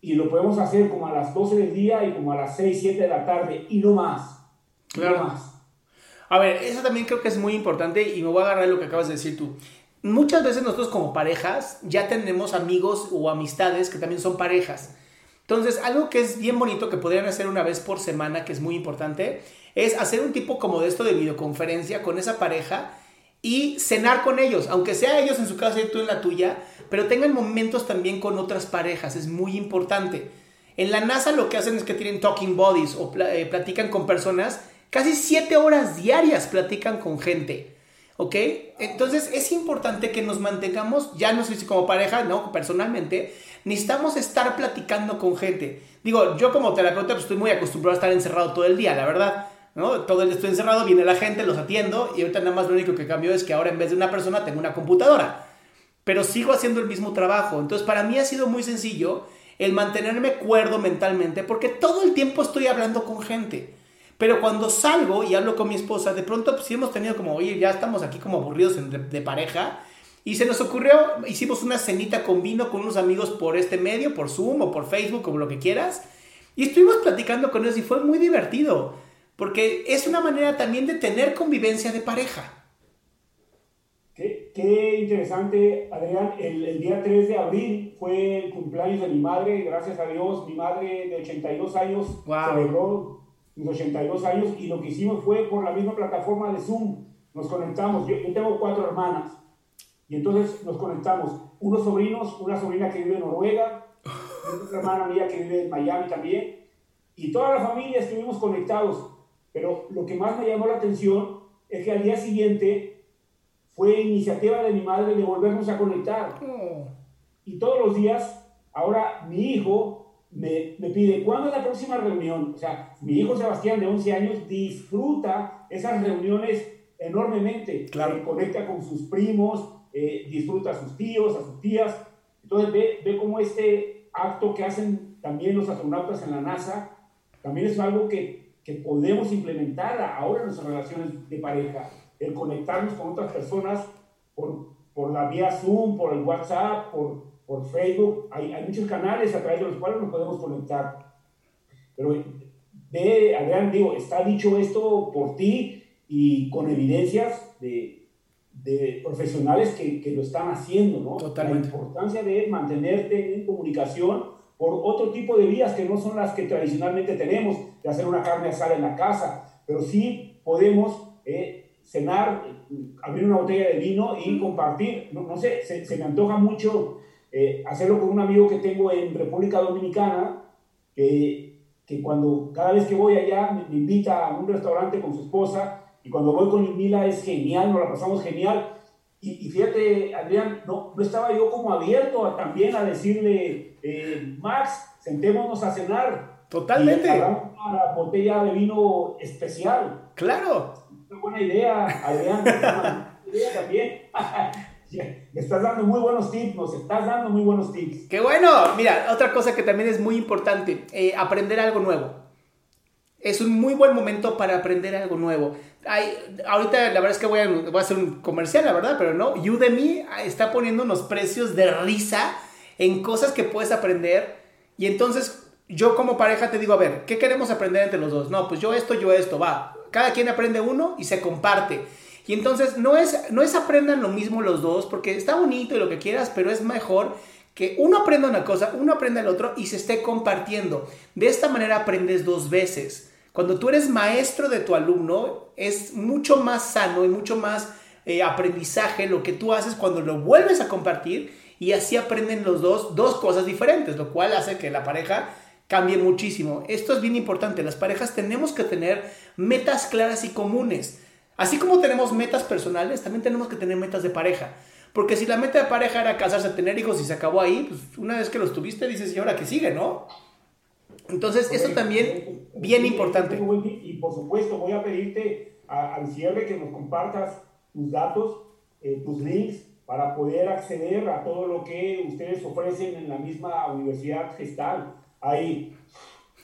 [SPEAKER 3] y lo podemos hacer como a las 12 del día y como a las 6, 7 de la tarde, y no más.
[SPEAKER 2] Claro.
[SPEAKER 3] No más.
[SPEAKER 2] A ver, eso también creo que es muy importante y me voy a agarrar lo que acabas de decir tú. Muchas veces nosotros como parejas ya tenemos amigos o amistades que también son parejas. Entonces, algo que es bien bonito que podrían hacer una vez por semana, que es muy importante, es hacer un tipo como de esto de videoconferencia con esa pareja y cenar con ellos, aunque sea ellos en su casa y tú en la tuya, pero tengan momentos también con otras parejas, es muy importante. En la NASA lo que hacen es que tienen talking bodies o eh, platican con personas, casi siete horas diarias platican con gente. ¿Ok? Entonces es importante que nos mantengamos, ya no sé si como pareja, no, personalmente, necesitamos estar platicando con gente. Digo, yo como terapeuta pues estoy muy acostumbrado a estar encerrado todo el día, la verdad. ¿no? Todo el día estoy encerrado, viene la gente, los atiendo y ahorita nada más lo único que cambió es que ahora en vez de una persona tengo una computadora. Pero sigo haciendo el mismo trabajo. Entonces para mí ha sido muy sencillo el mantenerme cuerdo mentalmente porque todo el tiempo estoy hablando con gente. Pero cuando salgo y hablo con mi esposa, de pronto pues sí hemos tenido como, oye, ya estamos aquí como aburridos de pareja y se nos ocurrió, hicimos una cenita con vino con unos amigos por este medio, por Zoom o por Facebook, como lo que quieras. Y estuvimos platicando con ellos y fue muy divertido, porque es una manera también de tener convivencia de pareja.
[SPEAKER 3] Qué, qué interesante, Adrián. El, el, día 3 de abril fue el cumpleaños de mi madre. Gracias a Dios, mi madre de 82 años wow. celebró 82 años y lo que hicimos fue por la misma plataforma de Zoom. Nos conectamos. Yo, yo tengo cuatro hermanas y entonces nos conectamos, unos sobrinos, una sobrina que vive en Noruega, otra hermana mía que vive en Miami también, y toda la familia estuvimos conectados. Pero lo que más me llamó la atención es que al día siguiente fue iniciativa de mi madre de volvernos a conectar. Y todos los días, ahora mi hijo me, me, pide, ¿cuándo es la próxima reunión? O sea, mi hijo Sebastián de 11 años disfruta esas reuniones enormemente. Claro. conecta con sus primos, eh, disfruta a sus tíos, a sus tías. Entonces ve, ve cómo este acto que hacen también los astronautas en la NASA, también es algo que, que podemos implementar ahora en nuestras relaciones de pareja, el conectarnos con otras personas por, por la vía Zoom, por el WhatsApp, por, por Facebook. Hay, hay muchos canales a través de los cuales nos podemos conectar. Pero ve, Adrián, digo, está dicho esto por ti y con evidencias de, de profesionales que, que, lo están haciendo, ¿no?
[SPEAKER 2] Totalmente.
[SPEAKER 3] La importancia de mantenerte en comunicación por otro tipo de vías que no son las que tradicionalmente tenemos, de hacer una carne asada en la casa, pero sí podemos eh, cenar, abrir una botella de vino y compartir. No, no sé, se, se, me antoja mucho eh, hacerlo con un amigo que tengo en República Dominicana, que, que cuando cada vez que voy allá me, me invita a un restaurante con su esposa y cuando voy con Mila es genial, nos la pasamos genial. Y, y fíjate, Adrián, no, no, estaba yo como abierto a, también a decirle, eh, Max, sentémonos a cenar.
[SPEAKER 2] Totalmente.
[SPEAKER 3] Y una botella de vino especial.
[SPEAKER 2] Claro.
[SPEAKER 3] Una buena idea, Adrián. Una idea también. Me estás dando muy buenos tips, nos estás dando muy buenos tips.
[SPEAKER 2] Qué bueno. Mira, otra cosa que también es muy importante, eh, aprender algo nuevo. Es un muy buen momento para aprender algo nuevo. Hay, ahorita la verdad es que voy a, voy a hacer un comercial, la verdad, pero no. Udemy está poniendo unos precios de risa en cosas que puedes aprender. Y entonces yo como pareja te digo, a ver, ¿qué queremos aprender entre los dos? No, pues yo esto, yo esto, va. Cada quien aprende uno y se comparte. Y entonces no es, no es aprendan lo mismo los dos, porque está bonito y lo que quieras, pero es mejor que uno aprenda una cosa, uno aprenda el otro y se esté compartiendo. De esta manera aprendes dos veces. Cuando tú eres maestro de tu alumno, es mucho más sano y mucho más eh, aprendizaje lo que tú haces cuando lo vuelves a compartir y así aprenden los dos dos cosas diferentes, lo cual hace que la pareja cambie muchísimo. Esto es bien importante, las parejas tenemos que tener metas claras y comunes. Así como tenemos metas personales, también tenemos que tener metas de pareja. Porque si la meta de pareja era casarse, tener hijos y se acabó ahí, pues una vez que los tuviste dices, ¿y ahora qué sigue, no? Entonces, eso también bien importante.
[SPEAKER 3] Y por supuesto, voy a pedirte al cierre que nos compartas tus datos, eh, tus links, para poder acceder a todo lo que ustedes ofrecen en la misma universidad gestal. Hay,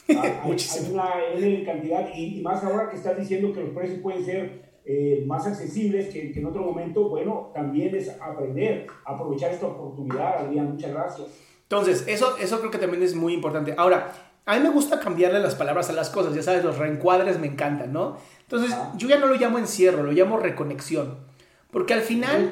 [SPEAKER 3] hay, hay una N cantidad, y, y, más ahora que estás diciendo que los precios pueden ser eh, más accesibles que, que en otro momento, bueno, también es aprender, aprovechar esta oportunidad, Adrián. Muchas gracias.
[SPEAKER 2] Entonces, eso, eso creo que también es muy importante. Ahora, a mí me gusta cambiarle las palabras a las cosas, ya sabes, los reencuadres me encantan, ¿no? Entonces, yo ya no lo llamo encierro, lo llamo reconexión. Porque al final,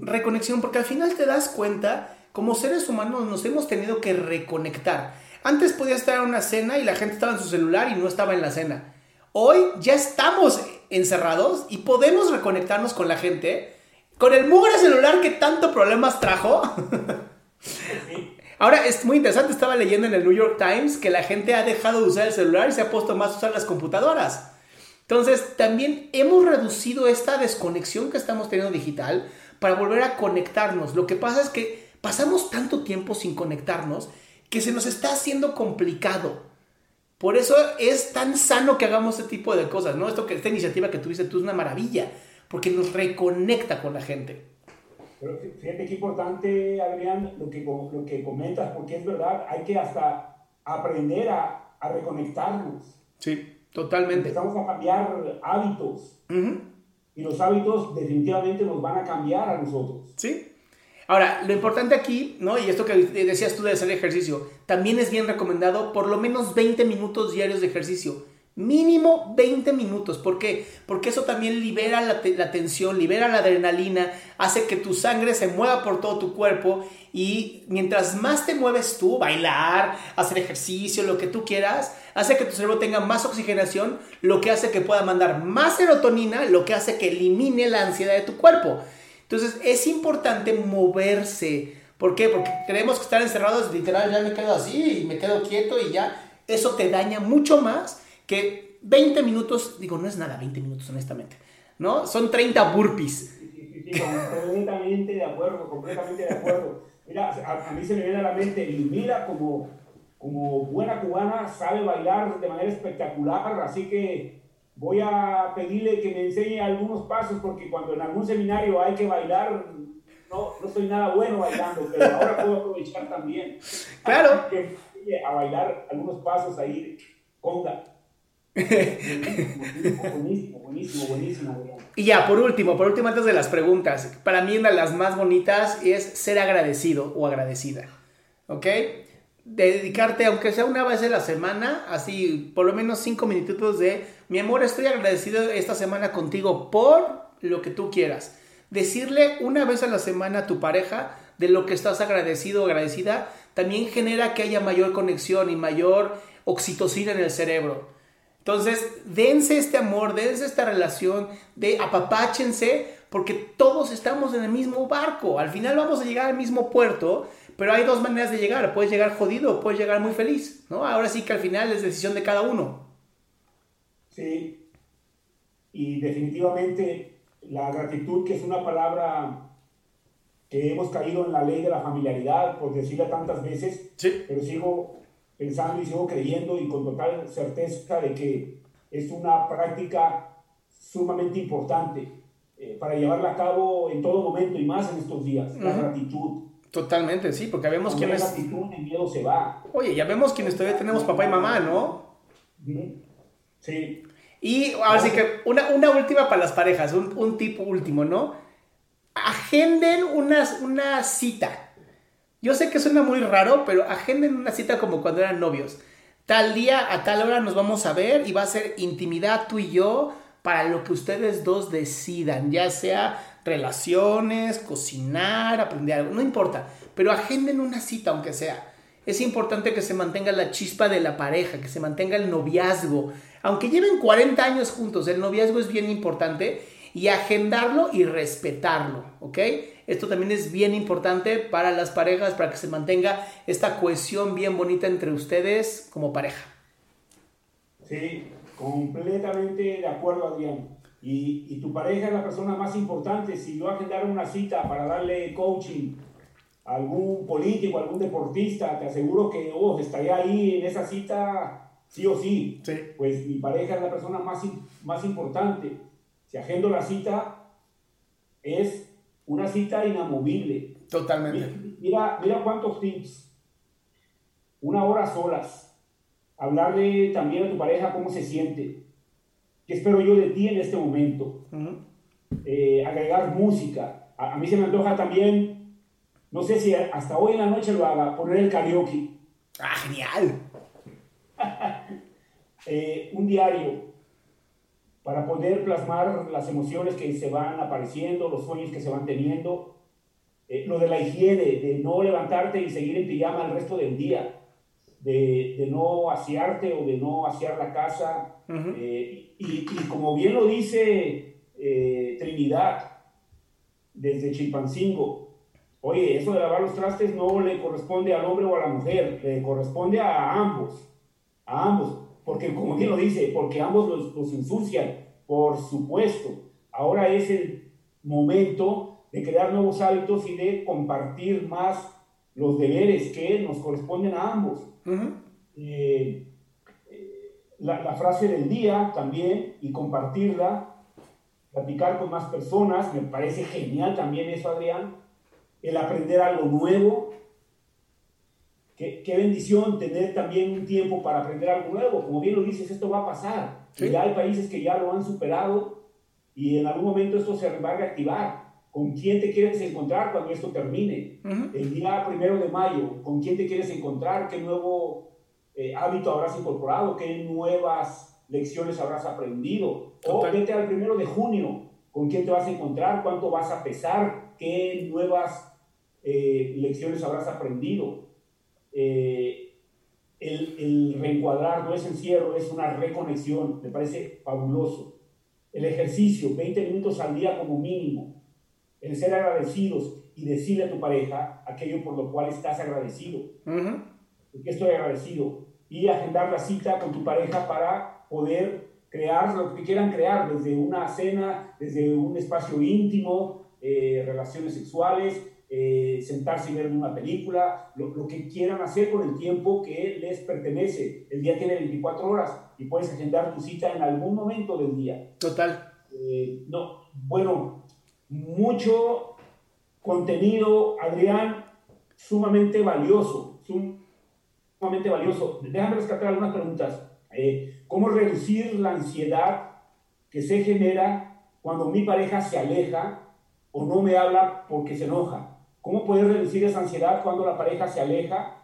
[SPEAKER 2] reconexión, porque al final te das cuenta, como seres humanos nos hemos tenido que reconectar. Antes podía estar en una cena y la gente estaba en su celular y no estaba en la cena. Hoy ya estamos encerrados y podemos reconectarnos con la gente con el mugre celular que tanto problemas trajo. Ahora es muy interesante, estaba leyendo en el New York Times que la gente ha dejado de usar el celular y se ha puesto más a usar las computadoras. Entonces, también hemos reducido esta desconexión que estamos teniendo digital para volver a conectarnos. Lo que pasa es que pasamos tanto tiempo sin conectarnos que se nos está haciendo complicado. Por eso es tan sano que hagamos este tipo de cosas, ¿no? Esto que esta iniciativa que tuviste tú es una maravilla, porque nos reconecta con la gente.
[SPEAKER 3] Pero fíjate qué importante, Adrián, lo que, lo que comentas, porque es verdad, hay que hasta aprender a, a reconectarnos.
[SPEAKER 2] Sí, totalmente.
[SPEAKER 3] Empezamos a cambiar hábitos. Y los hábitos definitivamente nos van a cambiar a nosotros.
[SPEAKER 2] Sí. Ahora, lo importante aquí, ¿no? Y esto que decías tú de hacer ejercicio, también es bien recomendado por lo menos 20 minutos diarios de ejercicio. Mínimo 20 minutos. ¿Por qué? Porque eso también libera la, tensión, libera la adrenalina, hace que tu sangre se mueva por todo tu cuerpo y mientras más te mueves tú, bailar, hacer ejercicio, lo que tú quieras, hace que tu cerebro tenga más oxigenación, lo que hace que pueda mandar más serotonina, lo que hace que elimine la ansiedad de tu cuerpo. Entonces es importante moverse. ¿Por qué? Porque creemos que estar encerrados, literal, ya me quedo así y me quedo quieto y ya. Eso te daña mucho más que 20 minutos, digo, no es nada 20 minutos, honestamente, ¿no? Son 30 burpees.
[SPEAKER 3] Sí, completamente de acuerdo, completamente de acuerdo. Mira, a, mí se me viene a la mente, mira como, como buena cubana sabe bailar de manera espectacular, así que voy a pedirle que me enseñe algunos pasos, porque cuando en algún seminario hay que bailar, no, no soy nada bueno bailando, pero ahora puedo aprovechar también.
[SPEAKER 2] Claro.
[SPEAKER 3] Que, a bailar algunos pasos ahí, conga buenísimo, buenísimo, buenísimo.
[SPEAKER 2] Y ya, por último, por último, antes de las preguntas, para mí una de las más bonitas es ser agradecido o agradecida. ¿Ok? Dedicarte, aunque sea una vez a la semana, así por lo menos cinco minutitos de, mi amor, estoy agradecido esta semana contigo por lo que tú quieras. Decirle una vez a la semana a tu pareja de lo que estás agradecido o agradecida, también genera que haya mayor conexión y mayor oxitocina en el cerebro. Entonces, dense este amor, dense esta relación, de apapáchense, porque todos estamos en el mismo barco. Al final vamos a llegar al mismo puerto, pero hay dos maneras de llegar. Puedes llegar jodido puedes llegar muy feliz, ¿no? Ahora sí que al final es decisión de cada uno.
[SPEAKER 3] Sí, y definitivamente la gratitud, que es una palabra que hemos caído en la ley de la familiaridad, por decirla tantas veces,
[SPEAKER 2] sí.
[SPEAKER 3] pero sigo pensando y sigo creyendo y con total certeza de que es una práctica sumamente importante eh, para llevarla a cabo en todo momento y más en estos días, la gratitud.
[SPEAKER 2] Totalmente, sí, porque vemos quienes...
[SPEAKER 3] La gratitud, el miedo se va.
[SPEAKER 2] Oye, ya vemos quienes todavía tenemos papá y mamá, ¿no?
[SPEAKER 3] Sí.
[SPEAKER 2] Y ahora sí que una, una última para las parejas, un, un tipo último, ¿no? Agenden una cita yo sé que suena muy raro, pero agenden una cita como cuando eran novios. Tal día, a tal hora nos vamos a ver y va a ser intimidad tú y yo para lo que ustedes dos decidan, ya sea relaciones, cocinar, aprender algo, no importa, pero agenden una cita aunque sea. Es importante que se mantenga la chispa de la pareja, que se mantenga el noviazgo. Aunque lleven 40 años juntos, el noviazgo es bien importante y agendarlo y respetarlo, ¿ok? Esto también es bien importante para las parejas, para que se mantenga esta cohesión bien bonita entre ustedes como pareja.
[SPEAKER 3] Sí, completamente de acuerdo, Adrián. Y, y tu pareja es la persona más importante. Si yo agendara una cita para darle coaching a algún político, a algún deportista, te aseguro que oh, estaría ahí en esa cita sí o sí.
[SPEAKER 2] sí.
[SPEAKER 3] Pues mi pareja es la persona más, más importante. Si agendo la cita, es una cita inamovible.
[SPEAKER 2] Totalmente.
[SPEAKER 3] Mira, mira cuántos tips. Una hora solas. Hablarle también a tu pareja cómo se siente. ¿Qué espero yo de ti en este momento? Eh, agregar música. A, mí se me antoja también, no sé si hasta hoy en la noche lo haga, poner el karaoke.
[SPEAKER 2] ¡Ah, genial!
[SPEAKER 3] Eh, un diario para poder plasmar las emociones que se van apareciendo, los sueños que se van teniendo. Eh, lo de la higiene, de no levantarte y seguir en pijama el resto del día, de, de no asearte o de no asear la casa. Eh, y, y, como bien lo dice eh, Trinidad, desde Chilpancingo, oye, eso de lavar los trastes no le corresponde al hombre o a la mujer, le corresponde a ambos, a ambos porque como bien lo dice, porque ambos los, los ensucian, por supuesto. Ahora es el momento de crear nuevos hábitos y de compartir más los deberes que nos corresponden a ambos. Eh, la, la, frase del día también y compartirla, platicar con más personas, me parece genial también eso, Adrián, el aprender algo nuevo, Qué, bendición tener también un tiempo para aprender algo nuevo. Como bien lo dices, esto va a pasar. Ya hay países que ya lo han superado y en algún momento esto se va a reactivar. ¿Con quién te quieres encontrar cuando esto termine? El día primero de mayo, ¿con quién te quieres encontrar? ¿Qué nuevo eh, hábito habrás incorporado? ¿Qué nuevas lecciones habrás aprendido? O vete al primero de junio, ¿con quién te vas a encontrar? ¿Cuánto vas a pesar? ¿Qué nuevas eh, lecciones habrás aprendido? Eh, el, el, reencuadrar no es encierro, es una reconexión, me parece fabuloso. El ejercicio, 20 minutos al día como mínimo. El ser agradecidos y decirle a tu pareja aquello por lo cual estás agradecido. Porque estoy agradecido. Y agendar la cita con tu pareja para poder crear lo que quieran crear, desde una cena, desde un espacio íntimo, eh, relaciones sexuales, eh, sentarse y ver una película, lo, que quieran hacer con el tiempo que les pertenece. El día tiene 24 horas y puedes agendar tu cita en algún momento del día.
[SPEAKER 2] Total.
[SPEAKER 3] Eh, no, bueno, mucho contenido, Adrián, sumamente valioso, sumamente valioso. Déjame rescatar algunas preguntas. Eh, ¿Cómo reducir la ansiedad que se genera cuando mi pareja se aleja o no me habla porque se enoja? ¿Cómo puedes reducir esa ansiedad cuando la pareja se aleja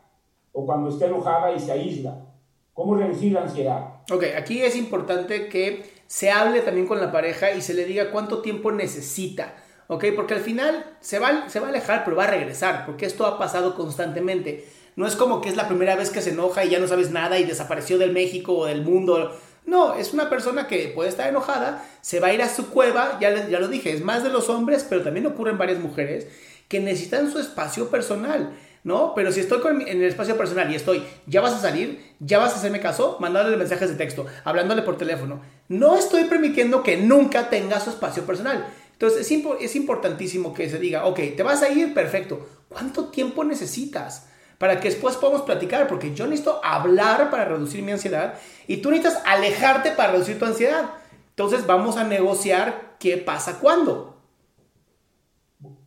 [SPEAKER 3] o cuando está enojada y se aísla? ¿Cómo reducir la ansiedad?
[SPEAKER 2] Ok, aquí es importante que se hable también con la pareja y se le diga cuánto tiempo necesita. ¿Ok? Porque al final se va, se va a alejar, pero va a regresar, porque esto ha pasado constantemente. No es como que es la primera vez que se enoja y ya no sabes nada y desapareció del México o del mundo. No, es una persona que puede estar enojada, se va a ir a su cueva, ya, ya lo dije, es más de los hombres, pero también ocurre en varias mujeres que necesitan su espacio personal, ¿no? Pero si estoy en el espacio personal y estoy, ya vas a salir, ya vas a hacerme caso, mandándole mensajes de texto, hablándole por teléfono, no estoy permitiendo que nunca tenga su espacio personal. Entonces es, es importantísimo que se diga, ok, te vas a ir, perfecto. ¿Cuánto tiempo necesitas? Para que después podamos platicar, porque yo necesito hablar para reducir mi ansiedad y tú necesitas alejarte para reducir tu ansiedad. Entonces vamos a negociar qué pasa cuándo.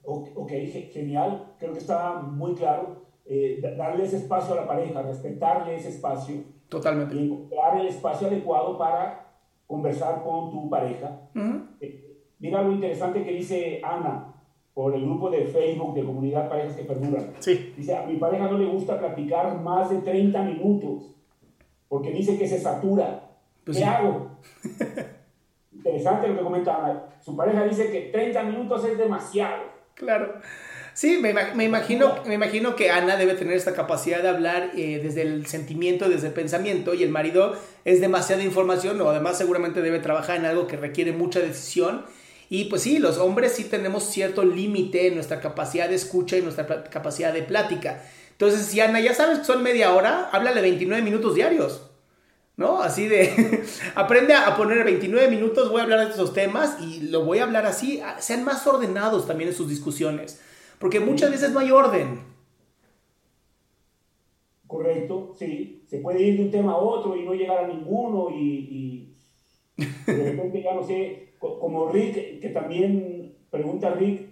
[SPEAKER 3] Ok, genial, creo que está muy claro. Eh, darle ese espacio a la pareja, respetarle ese espacio.
[SPEAKER 2] Totalmente.
[SPEAKER 3] Y encontrar el espacio adecuado para conversar con tu pareja. Eh, mira lo interesante que dice Ana por el grupo de Facebook de Comunidad Parejas que Perduran.
[SPEAKER 2] Sí.
[SPEAKER 3] Dice, a mi pareja no le gusta platicar más de 30 minutos porque dice que se satura. Pues ¿Qué hago? Interesante lo que comenta Ana. Su pareja dice que 30 minutos es demasiado.
[SPEAKER 2] Claro. Sí, me, imagino, me imagino que Ana debe tener esta capacidad de hablar eh, desde el sentimiento, desde el pensamiento, y el marido es demasiada información, o además seguramente debe trabajar en algo que requiere mucha decisión. Y pues sí, los hombres sí tenemos cierto límite en nuestra capacidad de escucha y nuestra capacidad de plática. Entonces, si Ana, ya sabes que son media hora, háblale 29 minutos diarios. ¿no? Así de, aprende a poner 29 minutos, voy a hablar de estos temas y lo voy a hablar así, sean más ordenados también en sus discusiones, porque muchas veces no hay orden.
[SPEAKER 3] Correcto, sí, se puede ir de un tema a otro y no llegar a ninguno y, de repente ya no sé, como Rick, que también pregunta Rick,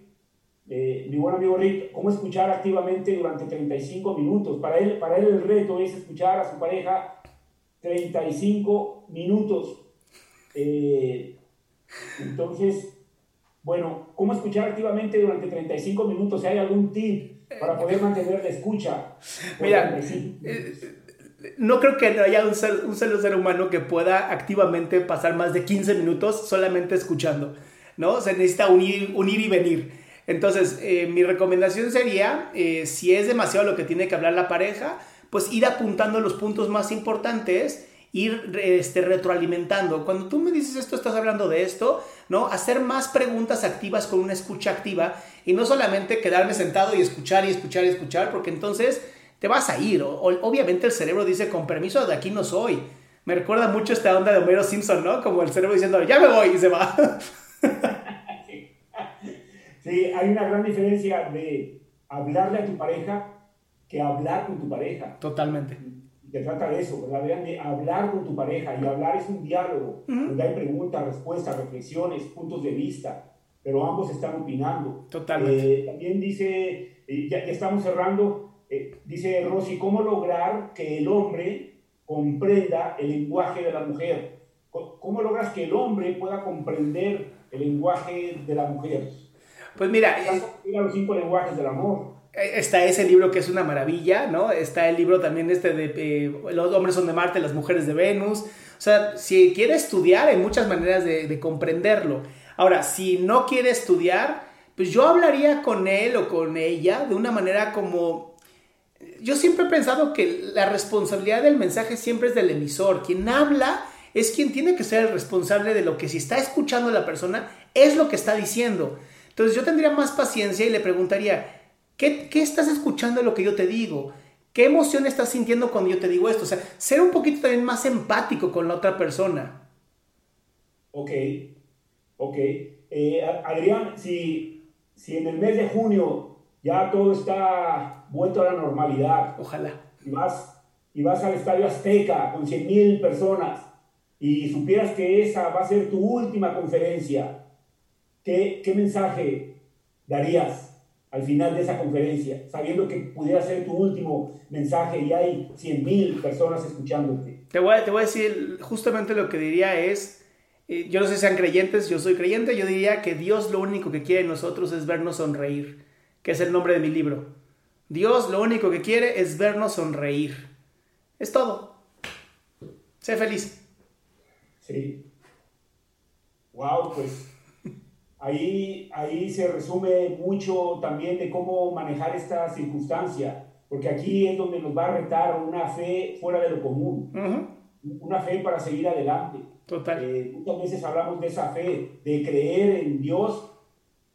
[SPEAKER 3] eh, mi buen amigo Rick, ¿cómo escuchar activamente durante 35 minutos? Para él, para él el reto es escuchar a su pareja 35 minutos. Eh, entonces, bueno, ¿cómo escuchar activamente durante 35 minutos? Si hay algún tip para poder mantener la escucha.
[SPEAKER 2] Mira, eh, no creo que haya un, ser, un ser humano que pueda activamente pasar más de 15 minutos solamente escuchando, ¿no? Se necesita unir, unir y venir. Entonces, eh, mi recomendación sería, eh, si es demasiado lo que tiene que hablar la pareja, pues ir apuntando los puntos más importantes, ir este, retroalimentando. Cuando tú me dices esto, estás hablando de esto, ¿no? Hacer más preguntas activas con una escucha activa y no solamente quedarme sentado y escuchar y escuchar y escuchar, porque entonces te vas a ir. obviamente el cerebro dice, con permiso, de aquí no soy. Me recuerda mucho esta onda de Homero Simpson, ¿no? Como el cerebro diciendo, ya me voy y se va.
[SPEAKER 3] sí, hay una gran diferencia de hablarle a tu pareja que hablar con tu pareja.
[SPEAKER 2] Totalmente.
[SPEAKER 3] Se trata de eso, ¿verdad? De hablar con tu pareja y hablar es un diálogo, donde hay preguntas, respuestas, reflexiones, puntos de vista, pero ambos están opinando.
[SPEAKER 2] Totalmente.
[SPEAKER 3] Eh, también dice, eh, ya, ya estamos cerrando, eh, dice Rosy, ¿cómo lograr que el hombre comprenda el lenguaje de la mujer? ¿Cómo logras que el hombre pueda comprender el lenguaje de la mujer?
[SPEAKER 2] Pues mira,
[SPEAKER 3] mira los cinco lenguajes del amor.
[SPEAKER 2] Eh, está ese libro que es una maravilla, ¿no? Está el libro también este de eh, Los hombres son de Marte, las mujeres de Venus. O sea, si quiere estudiar, hay muchas maneras de, de comprenderlo. Ahora, si no quiere estudiar, pues yo hablaría con él o con ella de una manera como yo siempre he pensado que la responsabilidad del mensaje siempre es del emisor. Quien habla es quien tiene que ser el responsable de lo que si está escuchando la persona es lo que está diciendo. Entonces yo tendría más paciencia y le preguntaría, ¿qué, estás escuchando de lo que yo te digo? ¿Qué emoción estás sintiendo cuando yo te digo esto? O sea, ser un poquito también más empático con la otra persona.
[SPEAKER 3] Ok, ok. Eh, Adrián, si, si en el mes de junio ya todo está vuelto a la normalidad.
[SPEAKER 2] Ojalá.
[SPEAKER 3] Y vas, y vas al Estadio Azteca con 100 mil personas y supieras que esa va a ser tu última conferencia, ¿qué, qué mensaje darías al final de esa conferencia, sabiendo que pudiera ser tu último mensaje y hay 100 mil personas escuchándote?
[SPEAKER 2] Te voy, a, te voy a decir, justamente lo que diría es, eh, yo no sé si sean creyentes, yo soy creyente, yo diría que Dios lo único que quiere en nosotros es vernos sonreír, que es el nombre de mi libro. Dios lo único que quiere es vernos sonreír. Es todo. Sé feliz.
[SPEAKER 3] Sí. Wow, pues ahí, ahí se resume mucho también de cómo manejar esta circunstancia, porque aquí es donde nos va a retar una fe fuera de lo común, una fe para seguir adelante.
[SPEAKER 2] Total.
[SPEAKER 3] Eh, muchas veces hablamos de esa fe, de creer en Dios,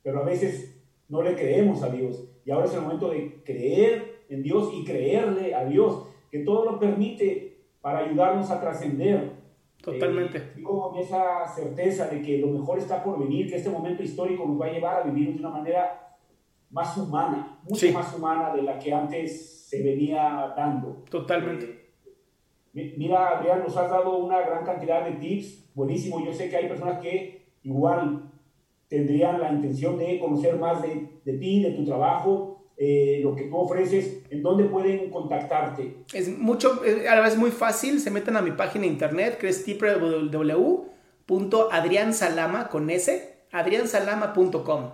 [SPEAKER 3] pero a veces no le creemos a Dios. Y ahora es el momento de creer en Dios y creerle a Dios, que todo lo permite para ayudarnos a trascender.
[SPEAKER 2] Totalmente.
[SPEAKER 3] Eh, con esa certeza de que lo mejor está por venir, que este momento histórico nos va a llevar a vivir de una manera más humana, mucho más humana de la que antes se venía dando.
[SPEAKER 2] Totalmente.
[SPEAKER 3] Eh, mira, Adrián, nos has dado una gran cantidad de tips, buenísimo. Yo sé que hay personas que igual tendrían la intención de conocer más de, de ti, de tu trabajo, eh, lo que tú ofreces, ¿en dónde pueden contactarte?
[SPEAKER 2] Es mucho, a la vez muy fácil, se meten a mi página de internet que es www.adriansalama con s, adriansalama.com.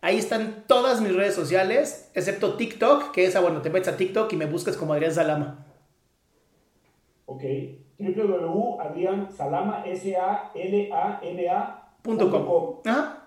[SPEAKER 2] Ahí están todas mis redes sociales, excepto TikTok, que es, ah, bueno, te metes a TikTok y me buscas como Adrián Salama.
[SPEAKER 3] Ok, www.adriansalama, S-A-L-A-M-A.com. Ajá.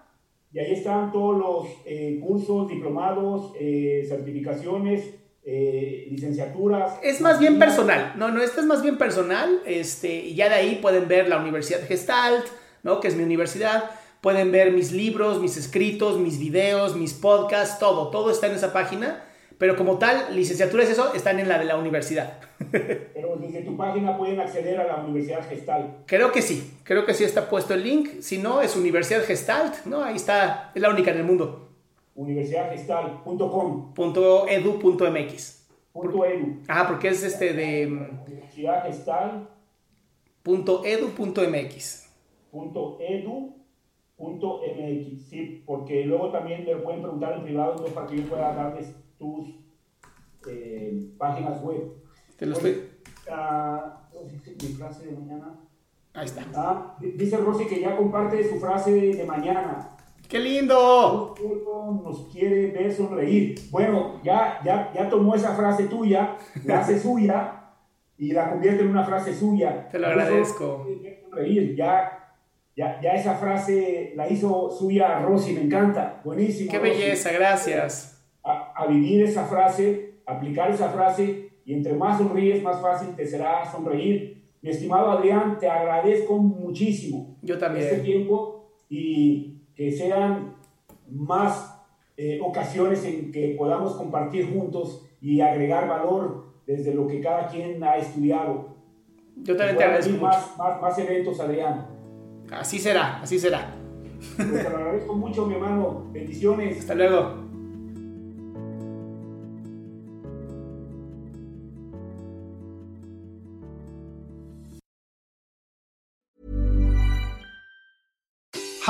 [SPEAKER 3] Y ahí están todos los eh, cursos, diplomados, eh, certificaciones, eh, licenciaturas.
[SPEAKER 2] Es más bien personal, no, no, esto es más bien personal, este, y ya de ahí pueden ver la Universidad Gestalt, ¿no? Que es mi universidad, pueden ver mis libros, mis escritos, mis videos, mis podcasts, todo, todo está en esa página. Pero como tal, licenciaturas y eso están en la de la universidad.
[SPEAKER 3] Pero desde tu página pueden acceder a la Universidad Gestalt.
[SPEAKER 2] Creo que sí, creo que sí está puesto el link. Si no, es Universidad Gestalt, ¿no? Ahí está, es la única en el mundo.
[SPEAKER 3] Universidadgestalt.com.
[SPEAKER 2] .edu.mx.
[SPEAKER 3] Punto .edu.
[SPEAKER 2] Ajá, porque es este de...
[SPEAKER 3] Universidad Gestalt.
[SPEAKER 2] Punto .edu.mx.
[SPEAKER 3] Punto .edu.mx, sí, porque luego también me pueden preguntar en privado para que yo pueda darles tus eh, páginas web.
[SPEAKER 2] Te lo estoy.
[SPEAKER 3] Ah, mi frase de mañana.
[SPEAKER 2] Ahí está.
[SPEAKER 3] Ah, dice Rosy que ya comparte su frase de mañana.
[SPEAKER 2] ¡Qué lindo!
[SPEAKER 3] Nos quiere ver sonreír. Bueno, ya, ya, ya tomó esa frase tuya, la hace suya y la convierte en una frase suya.
[SPEAKER 2] Te lo agradezco.
[SPEAKER 3] Ya, ya, ya esa frase la hizo suya Rosy, me encanta. Buenísimo.
[SPEAKER 2] Qué belleza, gracias.
[SPEAKER 3] A, vivir esa frase, aplicar esa frase y entre más sonríes, más fácil te será sonreír. Mi estimado Adrián, te agradezco muchísimo.
[SPEAKER 2] Yo también.
[SPEAKER 3] Este tiempo y que sean más eh, ocasiones en que podamos compartir juntos y agregar valor desde lo que cada quien ha estudiado.
[SPEAKER 2] Yo también te agradezco mucho.
[SPEAKER 3] Más, más, más, eventos, Adrián.
[SPEAKER 2] Así será, así será.
[SPEAKER 3] Pues te lo agradezco mucho, mi hermano. Bendiciones.
[SPEAKER 2] Hasta luego.